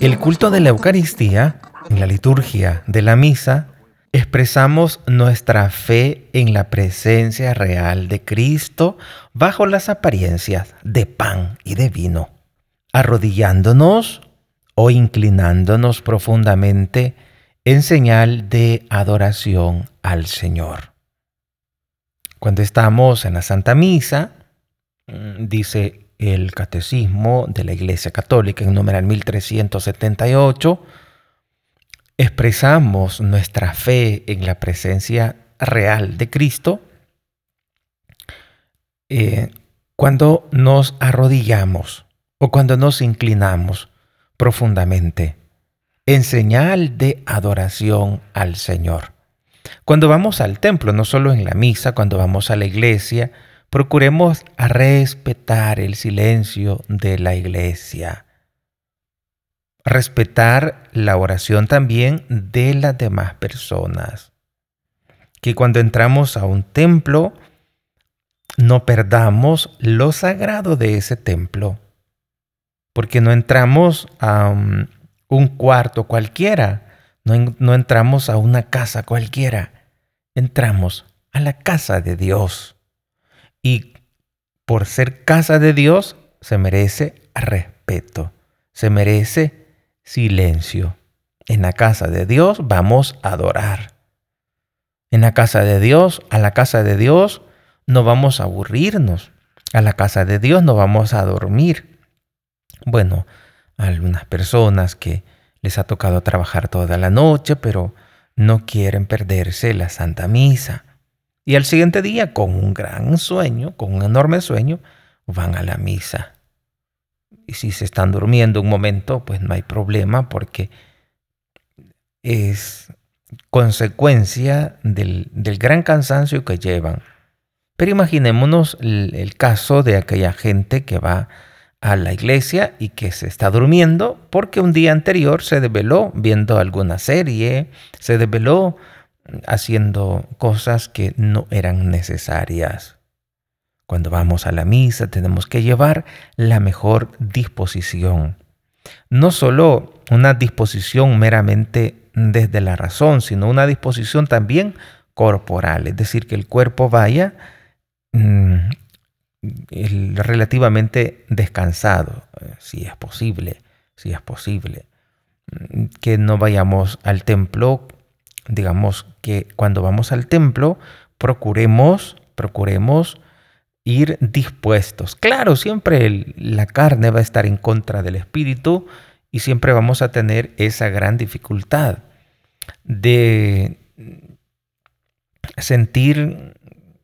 El culto de la Eucaristía, en la liturgia de la misa, expresamos nuestra fe en la presencia real de Cristo bajo las apariencias de pan y de vino, arrodillándonos o inclinándonos profundamente en señal de adoración al Señor. Cuando estamos en la Santa Misa, mm, dice el Catecismo de la Iglesia Católica en numeral 1378, expresamos nuestra fe en la presencia real de Cristo eh, cuando nos arrodillamos o cuando nos inclinamos profundamente en señal de adoración al Señor. Cuando vamos al templo, no solo en la misa, cuando vamos a la iglesia, procuremos respetar el silencio de la iglesia respetar la oración también de las demás personas. Que cuando entramos a un templo, no perdamos lo sagrado de ese templo. Porque no entramos a un cuarto cualquiera, no, no entramos a una casa cualquiera, entramos a la casa de Dios. Y por ser casa de Dios, se merece respeto, se merece silencio. En la casa de Dios vamos a adorar. En la casa de Dios, a la casa de Dios, no vamos a aburrirnos. A la casa de Dios no vamos a dormir. Bueno, algunas personas que les ha tocado trabajar toda la noche, pero no quieren perderse la Santa Misa. Y al siguiente día, con un gran sueño, con un enorme sueño, van a la misa. Y si se están durmiendo un momento, pues no hay problema porque es consecuencia del, gran cansancio que llevan. Pero imaginémonos el, caso de aquella gente que va a la iglesia y que se está durmiendo porque un día anterior se desveló viendo alguna serie, se desveló haciendo cosas que no eran necesarias. Cuando vamos a la misa tenemos que llevar la mejor disposición. No solo una disposición meramente desde la razón, sino una disposición también corporal, es decir, que el cuerpo vaya mm, relativamente descansado, eh, si es posible, si es posible. Mm, que no vayamos al templo, digamos que cuando vamos al templo, procuremos, procuremos ir dispuestos. Claro, siempre la carne va a estar en contra del espíritu y siempre vamos a tener esa gran dificultad de sentir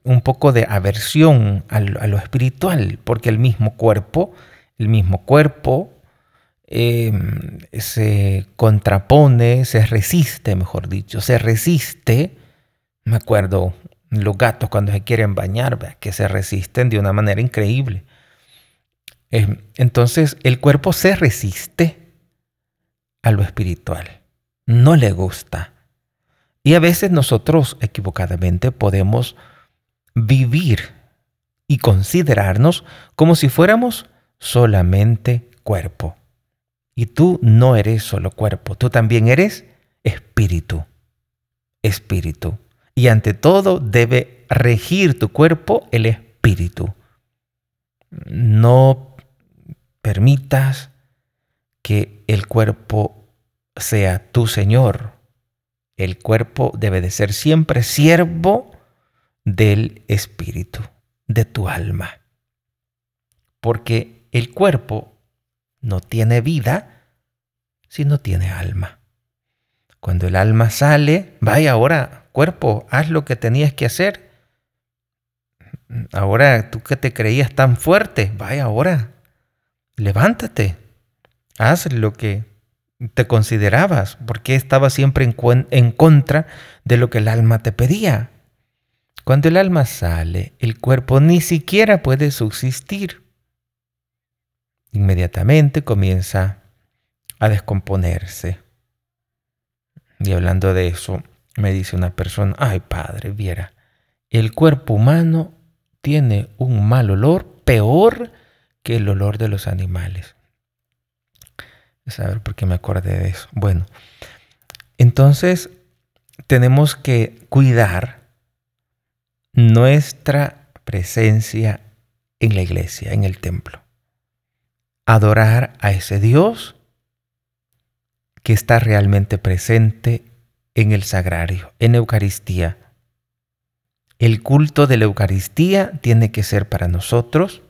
un poco de aversión a lo, espiritual, porque el mismo cuerpo, el mismo cuerpo em, se contrapone, se resiste, mejor dicho, se resiste. Me acuerdo los gatos cuando se quieren bañar, que se resisten de una manera increíble. Eh, entonces el cuerpo se resiste a lo espiritual, no le gusta. Y a veces nosotros equivocadamente podemos vivir y considerarnos como si fuéramos solamente cuerpo. Y tú no eres solo cuerpo, tú también eres espíritu. Espíritu y ante todo debe regir tu cuerpo el espíritu. No permitas que el cuerpo sea tu Señor. El cuerpo debe de ser siempre siervo del espíritu, de tu alma. Porque el cuerpo no tiene vida si no tiene alma. Cuando el alma sale, vaya ahora cuerpo, haz lo que tenías que hacer. Ahora tú que te creías tan fuerte, vaya ahora, levántate, haz lo que te considerabas, porque estabas siempre en, en contra de lo que el alma te pedía. Cuando el alma sale, el cuerpo ni siquiera puede subsistir. Inmediatamente comienza a descomponerse. Y hablando de eso, me dice una persona, ay padre, viera, el cuerpo humano tiene un mal olor peor que el olor de los animales. Saber por qué me acordé de eso. Bueno, entonces tenemos que cuidar nuestra presencia en la iglesia, en el templo. Adorar a ese Dios que está realmente presente en el sagrario, en Eucaristía. El culto de la Eucaristía tiene que ser para nosotros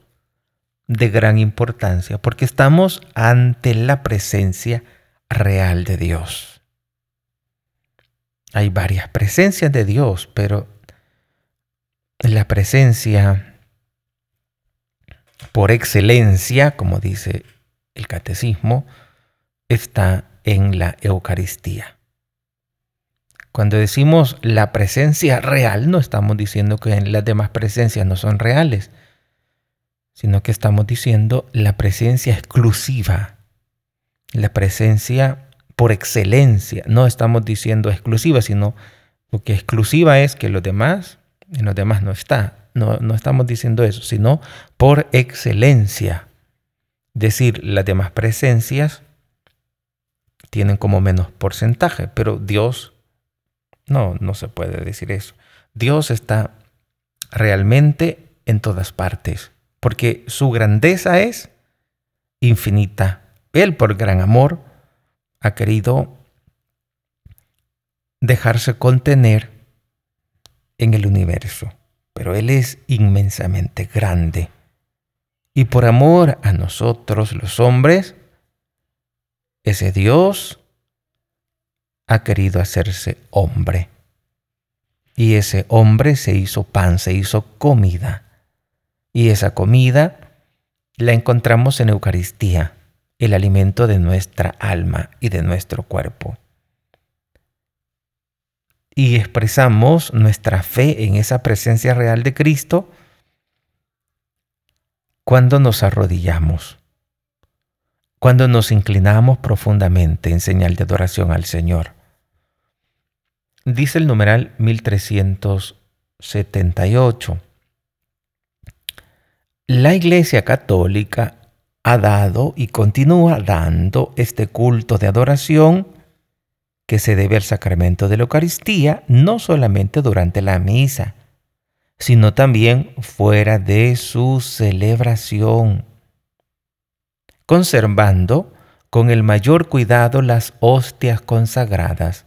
de gran importancia porque estamos ante la presencia real de Dios. Hay varias presencias de Dios, pero la presencia por excelencia, como dice el catecismo, está en la Eucaristía. Cuando decimos la presencia real, no estamos diciendo que las demás presencias no son reales, sino que estamos diciendo la presencia exclusiva, la presencia por excelencia. No estamos diciendo exclusiva, sino lo que exclusiva es que los demás, en los demás no está. No, no estamos diciendo eso, sino por excelencia. Decir, las demás presencias tienen como menos porcentaje, pero Dios, no, no se puede decir eso. Dios está realmente en todas partes, porque su grandeza es infinita. Él, por gran amor, ha querido dejarse contener en el universo, pero Él es inmensamente grande. Y por amor a nosotros los hombres, ese Dios ha querido hacerse hombre. Y ese hombre se hizo pan, se hizo comida. Y esa comida la encontramos en Eucaristía, el alimento de nuestra alma y de nuestro cuerpo. Y expresamos nuestra fe en esa presencia real de Cristo cuando nos arrodillamos cuando nos inclinamos profundamente en señal de adoración al Señor. Dice el numeral 1378. La Iglesia Católica ha dado y continúa dando este culto de adoración que se debe al sacramento de la Eucaristía no solamente durante la misa, sino también fuera de su celebración conservando con el mayor cuidado las hostias consagradas,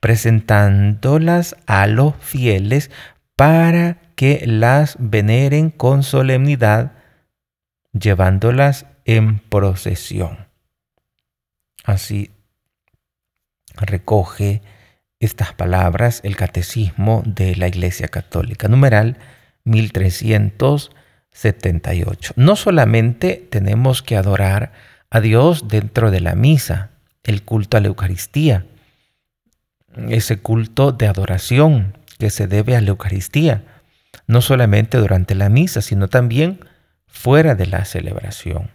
presentándolas a los fieles para que las veneren con solemnidad, llevándolas en procesión. Así recoge estas palabras el Catecismo de la Iglesia Católica, numeral 1300. 78. No solamente tenemos que adorar a Dios dentro de la misa, el culto a la Eucaristía, ese culto de adoración que se debe a la Eucaristía, no solamente durante la misa, sino también fuera de la celebración,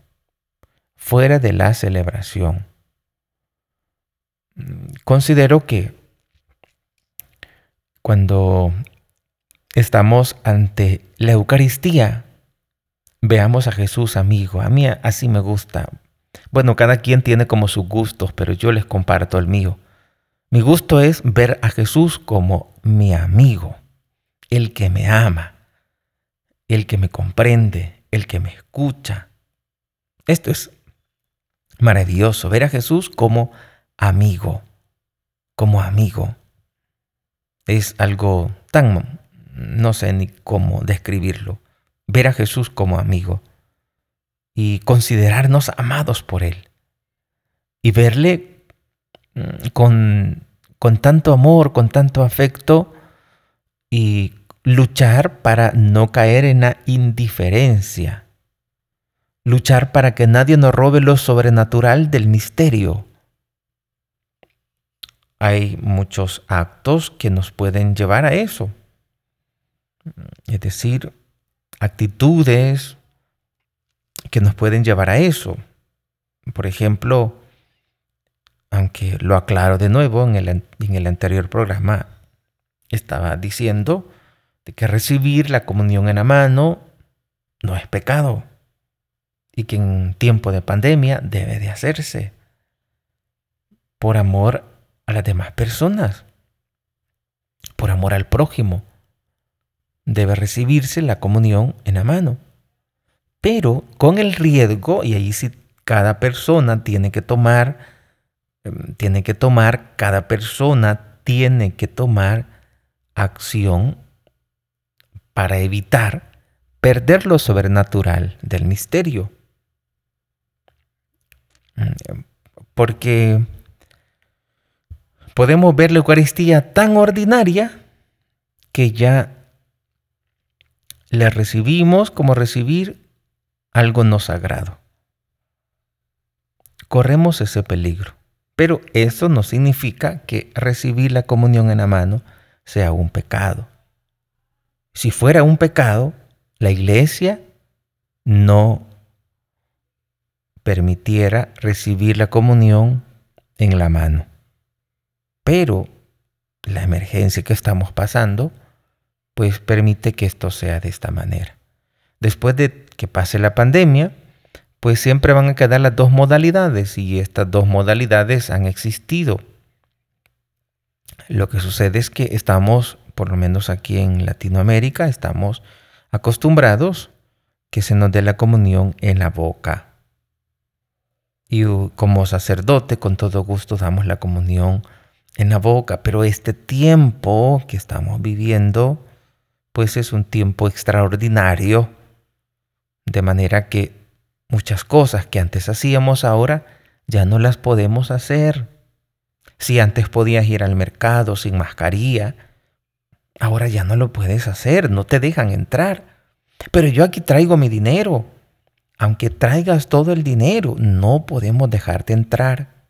fuera de la celebración. Considero que cuando estamos ante la Eucaristía, Veamos a Jesús amigo. A mí así me gusta. Bueno, cada quien tiene como sus gustos, pero yo les comparto el mío. Mi gusto es ver a Jesús como mi amigo, el que me ama, el que me comprende, el que me escucha. Esto es maravilloso, ver a Jesús como amigo, como amigo. Es algo tan, no sé ni cómo describirlo ver a Jesús como amigo y considerarnos amados por Él y verle mm, con, con tanto amor, con tanto afecto y luchar para no caer en la indiferencia, luchar para que nadie nos robe lo sobrenatural del misterio. Hay muchos actos que nos pueden llevar a eso. Es decir, actitudes que nos pueden llevar a eso. Por ejemplo, aunque lo aclaro de nuevo en el, anterior programa, estaba diciendo de que recibir la comunión en la mano no es pecado. y que en tiempo de pandemia debe de hacerse por amor a las demás personas, por amor al prójimo. Debe recibirse la comunión en la mano, pero con el riesgo, y ahí sí cada persona tiene que tomar, em, tiene que tomar, cada persona tiene que tomar acción para evitar perder lo sobrenatural del misterio. Mm, porque podemos ver la Eucaristía tan ordinaria que ya la recibimos como recibir algo no sagrado. Corremos ese peligro, pero eso no significa que recibir la comunión en la mano sea un pecado. Si fuera un pecado, la iglesia no permitiera recibir la comunión en la mano. Pero la emergencia que estamos pasando, pues permite que esto sea de esta manera. Después de que pase la pandemia, pues siempre van a quedar las dos modalidades y estas dos modalidades han existido. Lo que sucede es que estamos, por lo menos aquí en Latinoamérica, estamos acostumbrados que se nos dé la comunión en la boca. Y como sacerdote, con todo gusto damos la comunión en la boca, pero este tiempo que estamos viviendo, pues es un tiempo extraordinario, de manera que muchas cosas que antes hacíamos ahora ya no las podemos hacer. Si antes podías ir al mercado sin mascarilla, ahora ya no lo puedes hacer, no te dejan entrar. Pero yo aquí traigo mi dinero. Aunque traigas todo el dinero, no podemos dejarte entrar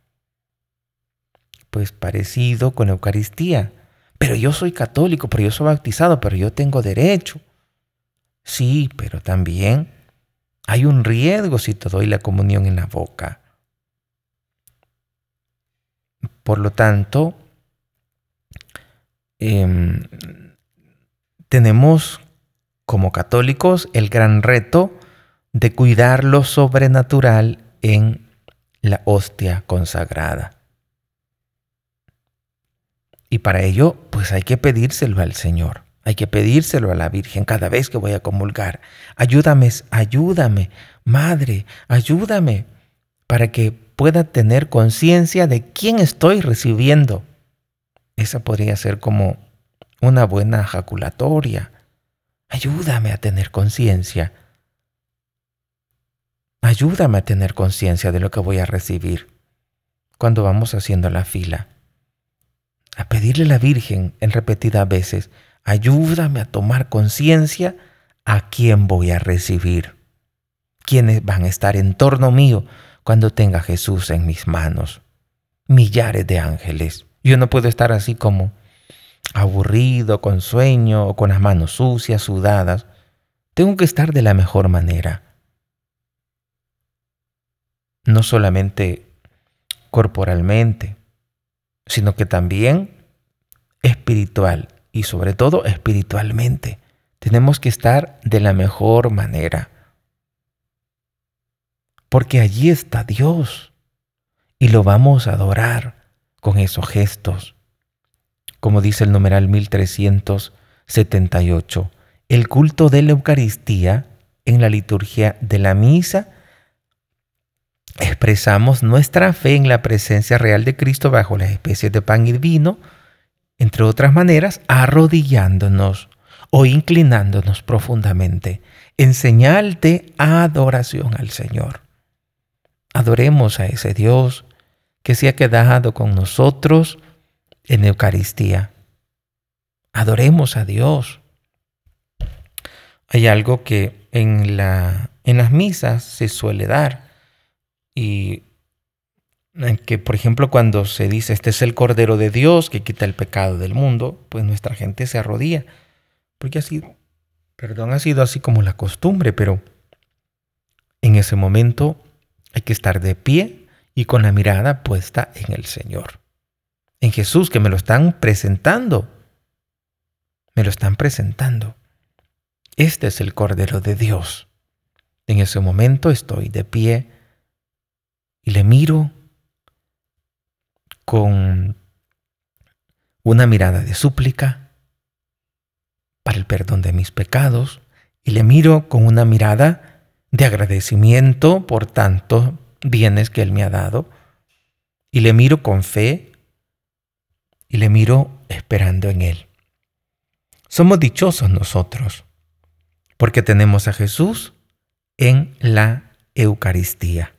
pues parecido con la Eucaristía. Pero yo soy católico, pero yo soy bautizado, pero yo tengo derecho. Sí, pero también hay un riesgo si te doy la comunión en la boca. Por lo tanto, em, tenemos como católicos el gran reto de cuidar lo sobrenatural en la hostia consagrada. Y para ello, pues hay que pedírselo al Señor. Hay que pedírselo a la Virgen cada vez que voy a comulgar. Ayúdame, ayúdame, Madre, ayúdame para que pueda tener conciencia de quién estoy recibiendo. Esa podría ser como una buena jaculatoria. Ayúdame a tener conciencia. Ayúdame a tener conciencia de lo que voy a recibir cuando vamos haciendo la fila a pedirle a la Virgen en repetidas veces, ayúdame a tomar conciencia a quién voy a recibir, quiénes van a estar en torno mío cuando tenga Jesús en mis manos. Millares de ángeles. Yo no puedo estar así como aburrido, con sueño o con las manos sucias, sudadas. Tengo que estar de la mejor manera. No solamente corporalmente, sino que también espiritual y sobre todo espiritualmente. Tenemos que estar de la mejor manera. Porque allí está Dios y lo vamos a adorar con esos gestos. Como dice el numeral 1378, el culto de la Eucaristía en la liturgia de la misa expresamos nuestra fe en la presencia real de Cristo bajo las especies de pan y vino, entre otras maneras, arrodillándonos o inclinándonos profundamente en señal de adoración al Señor. Adoremos a ese Dios que se ha quedado con nosotros en Eucaristía. Adoremos a Dios. Hay algo que en, la, en las misas se suele dar y que, por ejemplo, cuando se dice, este es el Cordero de Dios que quita el pecado del mundo, pues nuestra gente se arrodilla. Porque ha sido, perdón, ha sido así como la costumbre, pero en ese momento hay que estar de pie y con la mirada puesta en el Señor. En Jesús, que me lo están presentando. Me lo están presentando. Este es el Cordero de Dios En ese momento estoy de pie y le miro con una mirada de súplica para el perdón de mis pecados y le miro con una mirada de agradecimiento por tantos bienes que Él me ha dado y le miro con fe y le miro esperando en Él. Somos dichosos nosotros porque tenemos a Jesús en la Eucaristía.